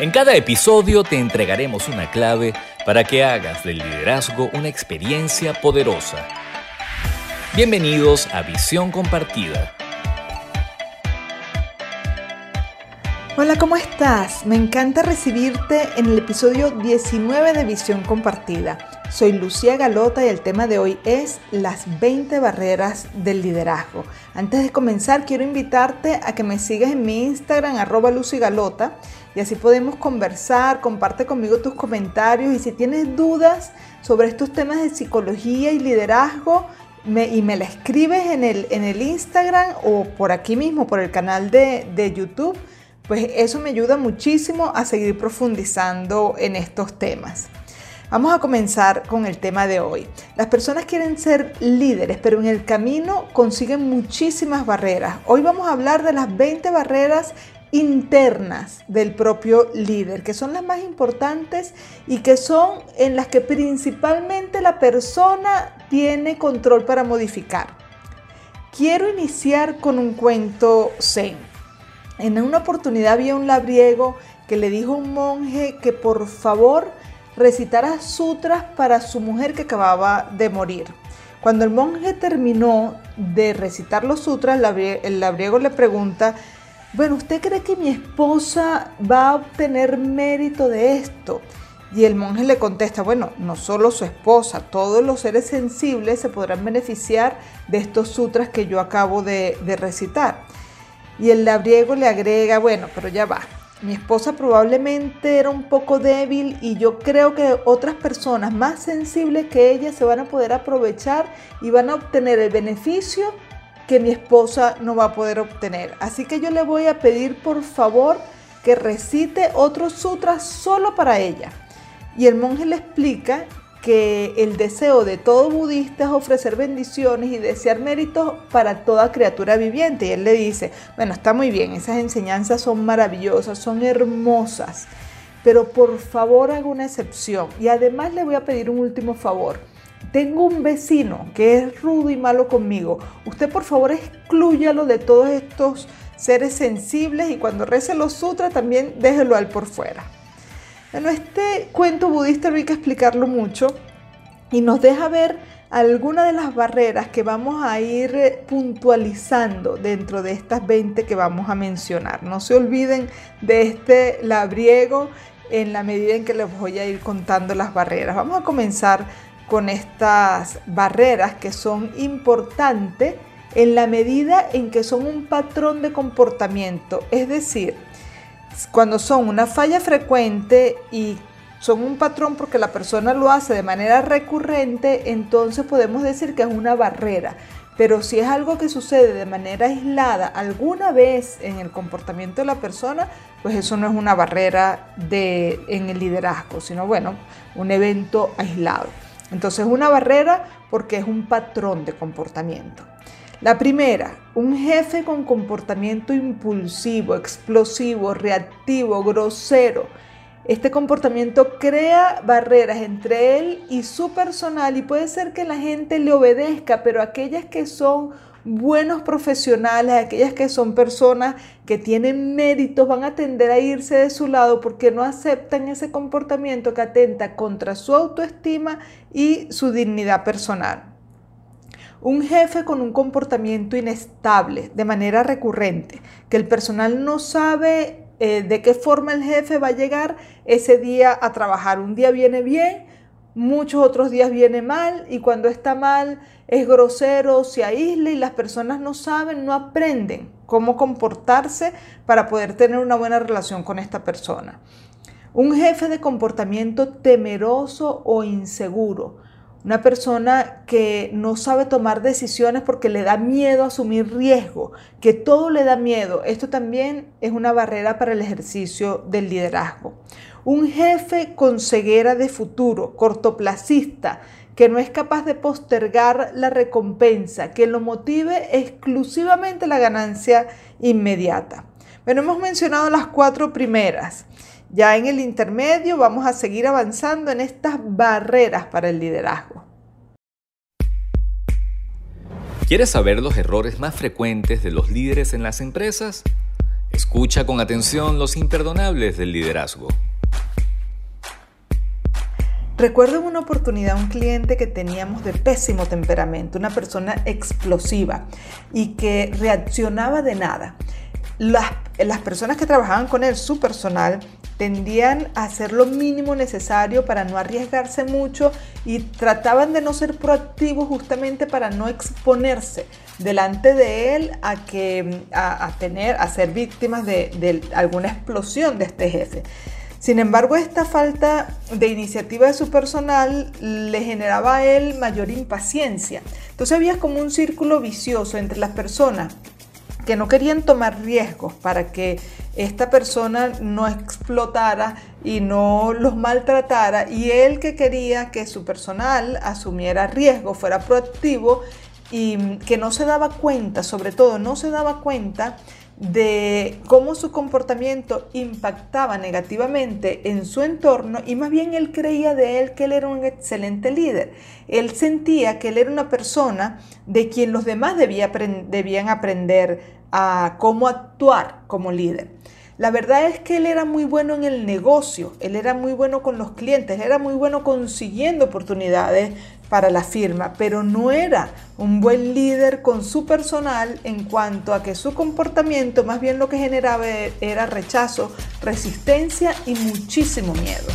En cada episodio te entregaremos una clave para que hagas del liderazgo una experiencia poderosa. Bienvenidos a Visión Compartida. Hola, ¿cómo estás? Me encanta recibirte en el episodio 19 de Visión Compartida. Soy Lucía Galota y el tema de hoy es las 20 barreras del liderazgo. Antes de comenzar, quiero invitarte a que me sigas en mi Instagram, arroba y así podemos conversar, comparte conmigo tus comentarios y si tienes dudas sobre estos temas de psicología y liderazgo, y me la escribes en el, en el Instagram o por aquí mismo, por el canal de, de YouTube, pues eso me ayuda muchísimo a seguir profundizando en estos temas. Vamos a comenzar con el tema de hoy. Las personas quieren ser líderes, pero en el camino consiguen muchísimas barreras. Hoy vamos a hablar de las 20 barreras internas del propio líder, que son las más importantes y que son en las que principalmente la persona tiene control para modificar. Quiero iniciar con un cuento zen. En una oportunidad había un labriego que le dijo a un monje que por favor recitara sutras para su mujer que acababa de morir. Cuando el monje terminó de recitar los sutras, el labriego le pregunta bueno, ¿usted cree que mi esposa va a obtener mérito de esto? Y el monje le contesta, bueno, no solo su esposa, todos los seres sensibles se podrán beneficiar de estos sutras que yo acabo de, recitar. Y el labriego le agrega, bueno, pero ya va, mi esposa probablemente era un poco débil y yo creo que otras personas más sensibles que ella se van a poder aprovechar y van a obtener el beneficio que mi esposa no va a poder obtener. Así que yo le voy a pedir por favor que recite otro sutra solo para ella. Y el monje le explica que el deseo de todo budista es ofrecer bendiciones y desear méritos para toda criatura viviente. Y él le dice, bueno, está muy bien, esas enseñanzas son maravillosas, son hermosas, pero por favor haga una excepción. Y además le voy a pedir un último favor tengo un vecino que es rudo y malo conmigo. Usted por favor exclúyalo de todos estos seres sensibles y cuando rece los sutras también déjelo al por fuera. Bueno, este cuento budista no hay que explicarlo mucho y nos deja ver algunas de las barreras que vamos a ir puntualizando dentro de estas 20 que vamos a mencionar. No se olviden de este labriego en la medida en que les voy a ir contando las barreras. Vamos a comenzar con estas barreras que son importantes en la medida en que son un patrón de comportamiento. Es decir, cuando son una falla frecuente y son un patrón porque la persona lo hace de manera recurrente, entonces podemos decir que es una barrera. Pero si es algo que sucede de manera aislada alguna vez en el comportamiento de la persona, pues eso no es una barrera de, en el liderazgo, sino bueno, un evento aislado. Entonces, una barrera porque es un patrón de comportamiento. La primera, un jefe con comportamiento impulsivo, explosivo, reactivo, grosero. Este comportamiento crea barreras entre él y su personal y puede ser que la gente le obedezca, pero aquellas que son buenos profesionales, aquellas que son personas que tienen méritos, van a tender a irse de su lado porque no aceptan ese comportamiento que atenta contra su autoestima y su dignidad personal. Un jefe con un comportamiento inestable de manera recurrente, que el personal no sabe eh, de qué forma el jefe va a llegar ese día a trabajar. Un día viene bien, muchos otros días viene mal y cuando está mal es grosero, se aísla y las personas no saben, no aprenden cómo comportarse para poder tener una buena relación con esta persona. Un jefe de comportamiento temeroso o inseguro. Una persona que no sabe tomar decisiones porque le da miedo asumir riesgo, que todo le da miedo. Esto también es una barrera para el ejercicio del liderazgo. Un jefe con ceguera de futuro, cortoplacista, que no es capaz de postergar la recompensa, que lo motive exclusivamente la ganancia inmediata. Bueno, hemos mencionado las cuatro primeras. Ya en el intermedio vamos a seguir avanzando en estas barreras para el liderazgo. ¿Quieres saber los errores más frecuentes de los líderes en las empresas? Escucha con atención los imperdonables del liderazgo. Recuerdo en una oportunidad un cliente que teníamos de pésimo temperamento, una persona explosiva y que reaccionaba de nada. Las, las personas que trabajaban con él, su personal, tendían a hacer lo mínimo necesario para no arriesgarse mucho y trataban de no ser proactivos justamente para no exponerse delante de él a que a, tener a ser víctimas de, de alguna explosión de este jefe. Sin embargo, esta falta de iniciativa de su personal le generaba a él mayor impaciencia. Entonces había como un círculo vicioso entre las personas que no querían tomar riesgos para que esta persona no explotara y no los maltratara y él que quería que su personal asumiera riesgo, fuera proactivo y que no se daba cuenta, sobre todo no se daba cuenta de cómo su comportamiento impactaba negativamente en su entorno y más bien él creía de él que él era un excelente líder. Él sentía que él era una persona de quien los demás debían aprender a cómo actuar como líder. La verdad es que él era muy bueno en el negocio, él era muy bueno con los clientes, era muy bueno consiguiendo oportunidades para la firma, pero no era un buen líder con su personal en cuanto a que su comportamiento más bien lo que generaba era rechazo, resistencia y muchísimo miedo.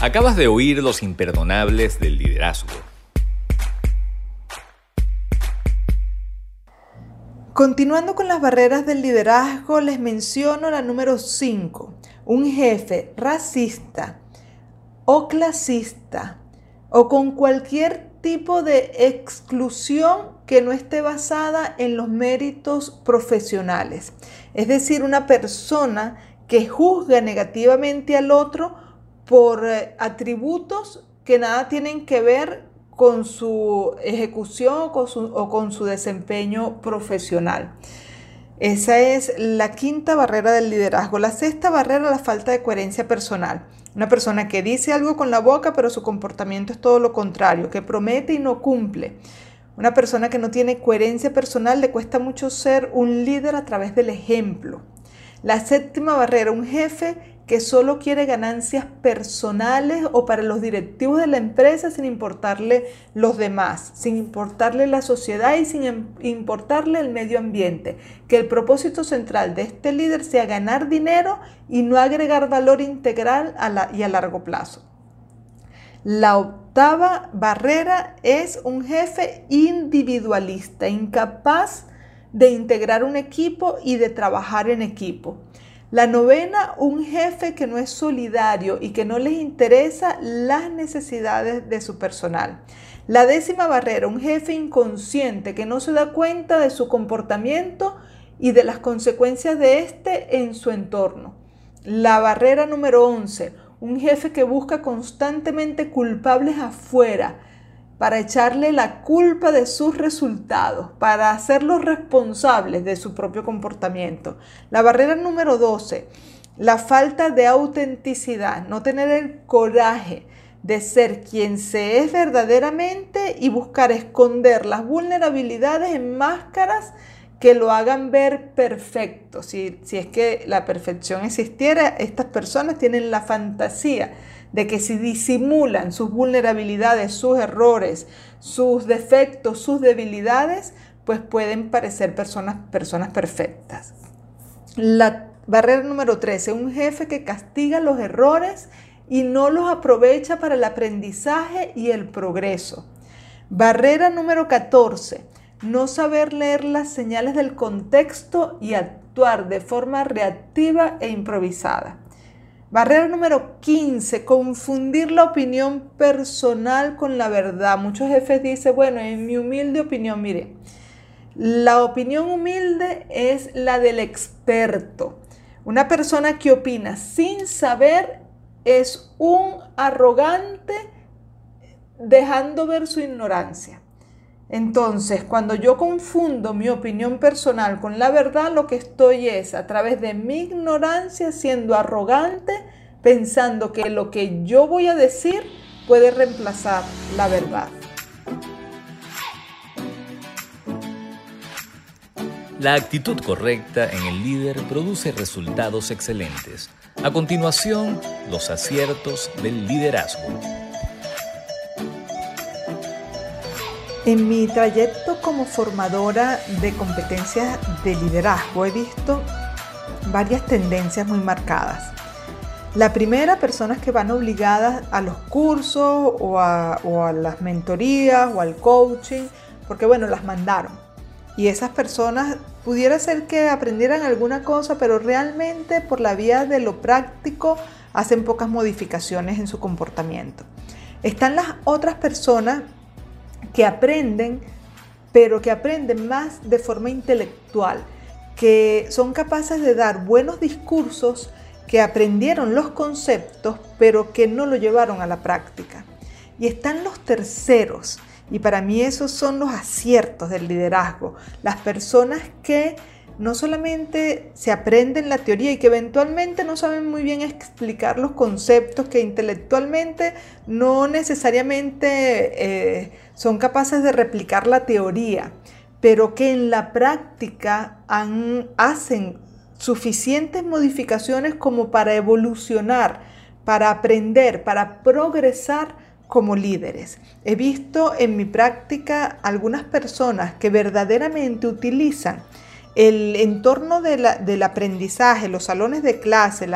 Acabas de oír los imperdonables del liderazgo Continuando con las barreras del liderazgo, les menciono la número 5. Un jefe racista o clasista o con cualquier tipo de exclusión que no esté basada en los méritos profesionales. Es decir, una persona que juzga negativamente al otro por eh, atributos que nada tienen que ver con su ejecución o con su, desempeño profesional. Esa es la quinta barrera del liderazgo. La sexta barrera, la falta de coherencia personal. Una persona que dice algo con la boca, pero su comportamiento es todo lo contrario, que promete y no cumple. Una persona que no tiene coherencia personal le cuesta mucho ser un líder a través del ejemplo. La séptima barrera, un jefe que solo quiere ganancias personales o para los directivos de la empresa sin importarle los demás, sin importarle la sociedad y sin importarle el medio ambiente. Que el propósito central de este líder sea ganar dinero y no agregar valor integral y a largo plazo. La octava barrera es un jefe individualista, incapaz de integrar un equipo y de trabajar en equipo. La novena, un jefe que no es solidario y que no les interesa las necesidades de su personal. La décima barrera, un jefe inconsciente que no se da cuenta de su comportamiento y de las consecuencias de este en su entorno. La barrera número 11, un jefe que busca constantemente culpables afuera para echarle la culpa de sus resultados, para hacerlos responsables de su propio comportamiento. La barrera número 12, la falta de autenticidad, no tener el coraje de ser quien se es verdaderamente y buscar esconder las vulnerabilidades en máscaras que lo hagan ver perfecto. Si, si es que la perfección existiera, estas personas tienen la fantasía de que si disimulan sus vulnerabilidades, sus errores, sus defectos, sus debilidades, pues pueden parecer personas, personas perfectas. La barrera número 13, un jefe que castiga los errores y no los aprovecha para el aprendizaje y el progreso. Barrera número 14, no saber leer las señales del contexto y actuar de forma reactiva e improvisada. Barrera número 15, confundir la opinión personal con la verdad. Muchos jefes dicen, bueno, en mi humilde opinión, mire, la opinión humilde es la del experto. Una persona que opina sin saber es un arrogante dejando ver su ignorancia. Entonces, cuando yo confundo mi opinión personal con la verdad, lo que estoy es a través de mi ignorancia siendo arrogante, pensando que lo que yo voy a decir puede reemplazar la verdad. La actitud correcta en el líder produce resultados excelentes. A continuación, los aciertos del liderazgo. En mi trayecto como formadora de competencias de liderazgo he visto varias tendencias muy marcadas. La primera, personas que van obligadas a los cursos o a, o a las mentorías o al coaching, porque bueno, las mandaron. Y esas personas pudiera ser que aprendieran alguna cosa, pero realmente por la vía de lo práctico hacen pocas modificaciones en su comportamiento. Están las otras personas que aprenden, pero que aprenden más de forma intelectual, que son capaces de dar buenos discursos, que aprendieron los conceptos, pero que no lo llevaron a la práctica. Y están los terceros, y para mí esos son los aciertos del liderazgo. Las personas que no solamente se aprenden la teoría y que eventualmente no saben muy bien explicar los conceptos, que intelectualmente no necesariamente eh, son capaces de replicar la teoría, pero que en la práctica hacen suficientes modificaciones como para evolucionar, para aprender, para progresar como líderes. He visto en mi práctica algunas personas que verdaderamente utilizan el entorno del aprendizaje, los salones de clase,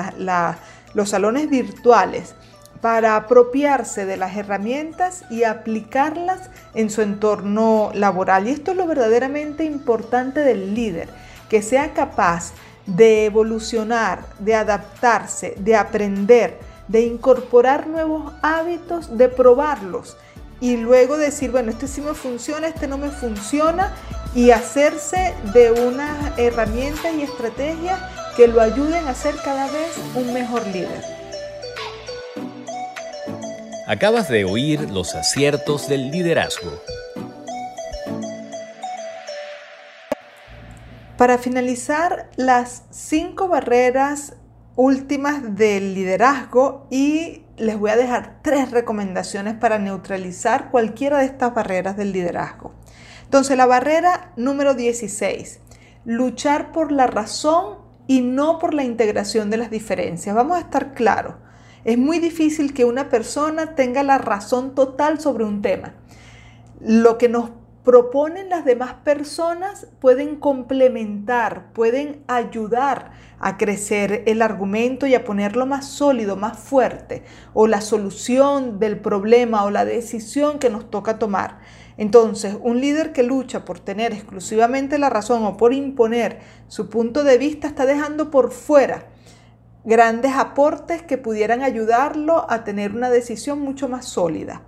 los salones virtuales, para apropiarse de las herramientas y aplicarlas en su entorno laboral. Y esto es lo verdaderamente importante del líder, que sea capaz de evolucionar, de adaptarse, de aprender, de incorporar nuevos hábitos, de probarlos y luego decir, bueno, este sí me funciona, este no me funciona y hacerse de unas herramientas y estrategias que lo ayuden a ser cada vez un mejor líder. Acabas de oír los aciertos del liderazgo. Para finalizar, las cinco barreras últimas del liderazgo y les voy a dejar tres recomendaciones para neutralizar cualquiera de estas barreras del liderazgo. Entonces, la barrera número 16, luchar por la razón y no por la integración de las diferencias. Vamos a estar claros, es muy difícil que una persona tenga la razón total sobre un tema. Lo que nos proponen las demás personas pueden complementar, pueden ayudar a crecer el argumento y a ponerlo más sólido, más fuerte, o la solución del problema o la decisión que nos toca tomar. Entonces, un líder que lucha por tener exclusivamente la razón o por imponer su punto de vista está dejando por fuera grandes aportes que pudieran ayudarlo a tener una decisión mucho más sólida.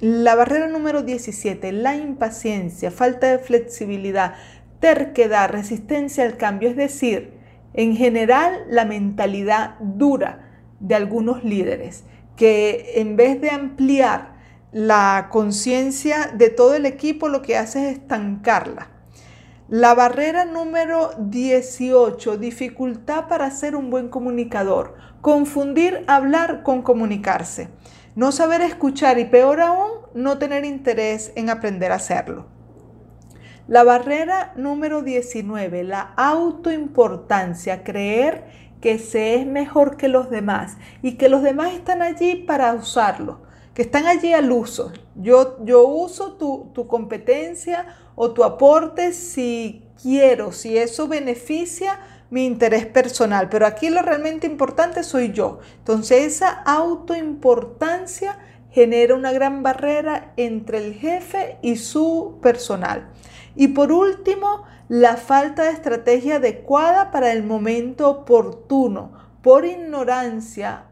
La barrera número 17, la impaciencia, falta de flexibilidad, terquedad, resistencia al cambio, es decir, en general la mentalidad dura de algunos líderes que en vez de ampliar la conciencia de todo el equipo lo que hace es estancarla. La barrera número 18, dificultad para ser un buen comunicador, confundir hablar con comunicarse no saber escuchar y peor aún, no tener interés en aprender a hacerlo. La barrera número 19, la autoimportancia, creer que se es mejor que los demás y que los demás están allí para usarlo, que están allí al uso. Yo, yo uso tu, tu competencia o tu aporte si quiero, si eso beneficia mi interés personal, pero aquí lo realmente importante soy yo. Entonces esa autoimportancia genera una gran barrera entre el jefe y su personal. Y por último, la falta de estrategia adecuada para el momento oportuno, por ignorancia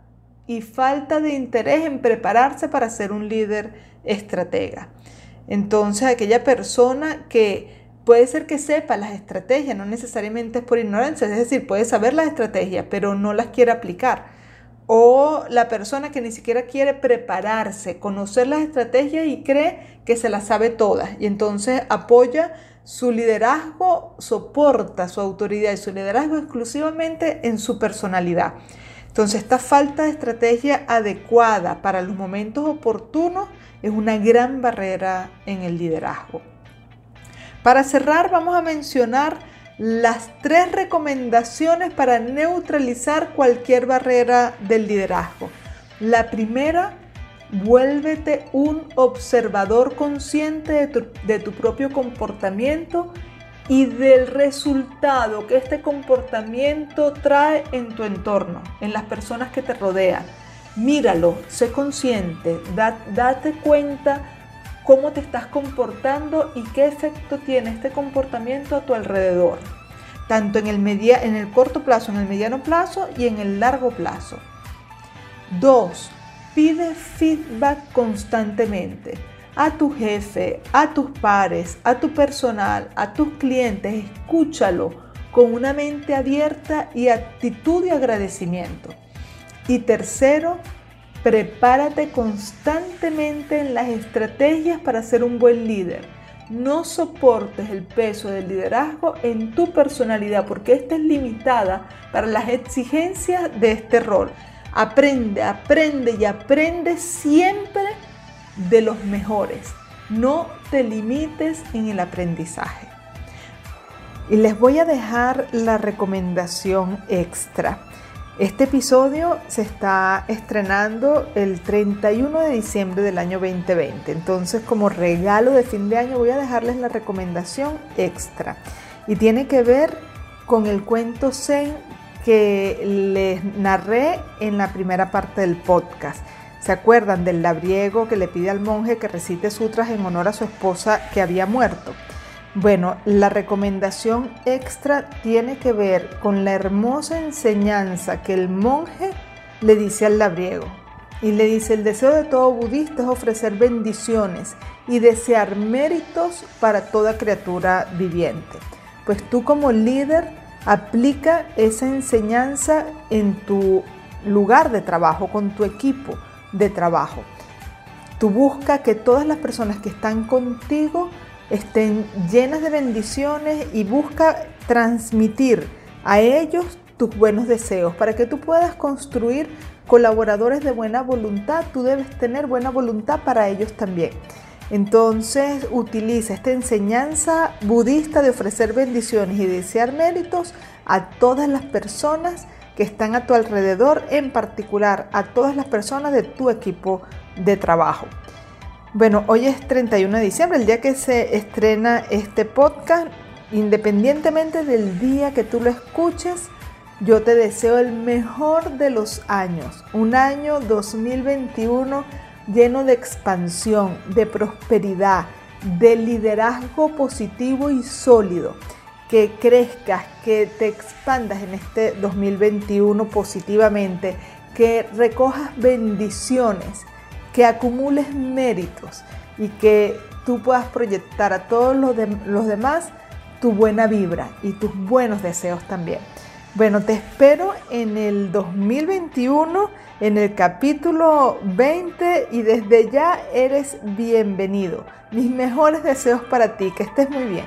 y falta de interés en prepararse para ser un líder estratega. Entonces, aquella persona que Puede ser que sepa las estrategias, no necesariamente es por ignorancia, es decir, puede saber las estrategias, pero no las quiere aplicar. O la persona que ni siquiera quiere prepararse, conocer las estrategias y cree que se las sabe todas. Y entonces apoya su liderazgo, soporta su autoridad y su liderazgo exclusivamente en su personalidad. Entonces esta falta de estrategia adecuada para los momentos oportunos es una gran barrera en el liderazgo. Para cerrar, vamos a mencionar las tres recomendaciones para neutralizar cualquier barrera del liderazgo. La primera, vuélvete un observador consciente de tu, propio comportamiento y del resultado que este comportamiento trae en tu entorno, en las personas que te rodean. Míralo, sé consciente, date cuenta cómo te estás comportando y qué efecto tiene este comportamiento a tu alrededor, tanto en el, media, en el corto plazo, en el mediano plazo y en el largo plazo. 2. Pide feedback constantemente a tu jefe, a tus pares, a tu personal, a tus clientes. Escúchalo con una mente abierta y actitud de agradecimiento. Y tercero, Prepárate constantemente en las estrategias para ser un buen líder. No soportes el peso del liderazgo en tu personalidad porque esta es limitada para las exigencias de este rol. Aprende, aprende y aprende siempre de los mejores. No te limites en el aprendizaje. Y les voy a dejar la recomendación extra. Este episodio se está estrenando el 31 de diciembre del año 2020, entonces como regalo de fin de año voy a dejarles la recomendación extra y tiene que ver con el cuento Zen que les narré en la primera parte del podcast. ¿Se acuerdan del labriego que le pide al monje que recite sutras en honor a su esposa que había muerto? Bueno, la recomendación extra tiene que ver con la hermosa enseñanza que el monje le dice al labriego. Y le dice, el deseo de todo budista es ofrecer bendiciones y desear méritos para toda criatura viviente. Pues tú como líder aplica esa enseñanza en tu lugar de trabajo, con tu equipo de trabajo. Tú busca que todas las personas que están contigo estén llenas de bendiciones y busca transmitir a ellos tus buenos deseos. Para que tú puedas construir colaboradores de buena voluntad, tú debes tener buena voluntad para ellos también. Entonces utiliza esta enseñanza budista de ofrecer bendiciones y desear méritos a todas las personas que están a tu alrededor, en particular a todas las personas de tu equipo de trabajo. Bueno, hoy es 31 de diciembre, el día que se estrena este podcast. Independientemente del día que tú lo escuches, yo te deseo el mejor de los años. Un año 2021 lleno de expansión, de prosperidad, de liderazgo positivo y sólido. Que crezcas, que te expandas en este 2021 positivamente, que recojas bendiciones que acumules méritos y que tú puedas proyectar a todos los, los demás tu buena vibra y tus buenos deseos también. Bueno, te espero en el 2021, en el capítulo 20 y desde ya eres bienvenido. Mis mejores deseos para ti, que estés muy bien.